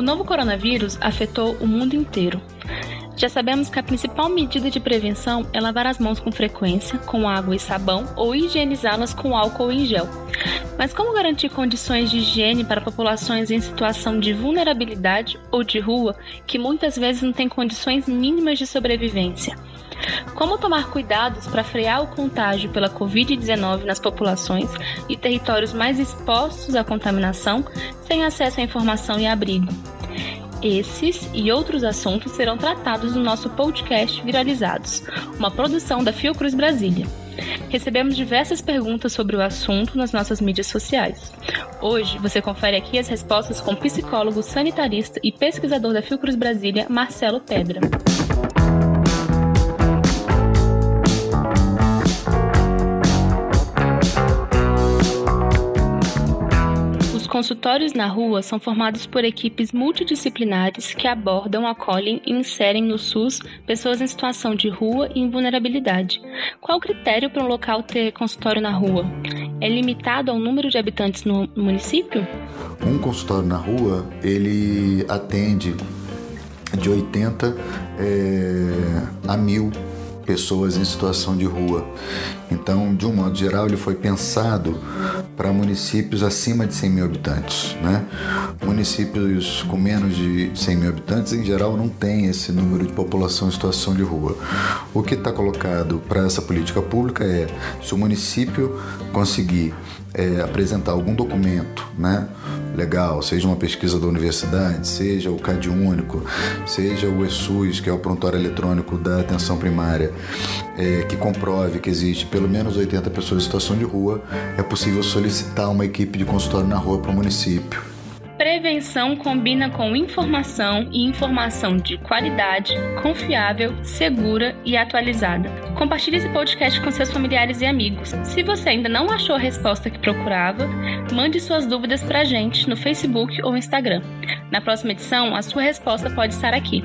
O novo coronavírus afetou o mundo inteiro. Já sabemos que a principal medida de prevenção é lavar as mãos com frequência, com água e sabão, ou higienizá-las com álcool em gel. Mas como garantir condições de higiene para populações em situação de vulnerabilidade ou de rua que muitas vezes não têm condições mínimas de sobrevivência? Como tomar cuidados para frear o contágio pela Covid-19 nas populações e territórios mais expostos à contaminação, sem acesso à informação e abrigo? Esses e outros assuntos serão tratados no nosso podcast Viralizados, uma produção da Fiocruz Brasília. Recebemos diversas perguntas sobre o assunto nas nossas mídias sociais. Hoje você confere aqui as respostas com o psicólogo sanitarista e pesquisador da Fiocruz Brasília, Marcelo Pedra. Consultórios na rua são formados por equipes multidisciplinares que abordam, acolhem e inserem no SUS pessoas em situação de rua e invulnerabilidade. Qual o critério para um local ter consultório na rua? É limitado ao número de habitantes no município? Um consultório na rua, ele atende de 80 é, a mil pessoas em situação de rua. Então, de um modo geral, ele foi pensado para municípios acima de 100 mil habitantes. Né? Municípios com menos de 100 mil habitantes, em geral, não tem esse número de população em situação de rua. O que está colocado para essa política pública é se o município conseguir é, apresentar algum documento, né? Legal, seja uma pesquisa da universidade, seja o CAD único, seja o ESUS, que é o prontuário eletrônico da atenção primária, é, que comprove que existe pelo menos 80 pessoas em situação de rua, é possível solicitar uma equipe de consultório na rua para o município. Prevenção combina com informação e informação de qualidade, confiável, segura e atualizada. Compartilhe esse podcast com seus familiares e amigos. Se você ainda não achou a resposta que procurava, mande suas dúvidas para a gente no Facebook ou Instagram. Na próxima edição, a sua resposta pode estar aqui.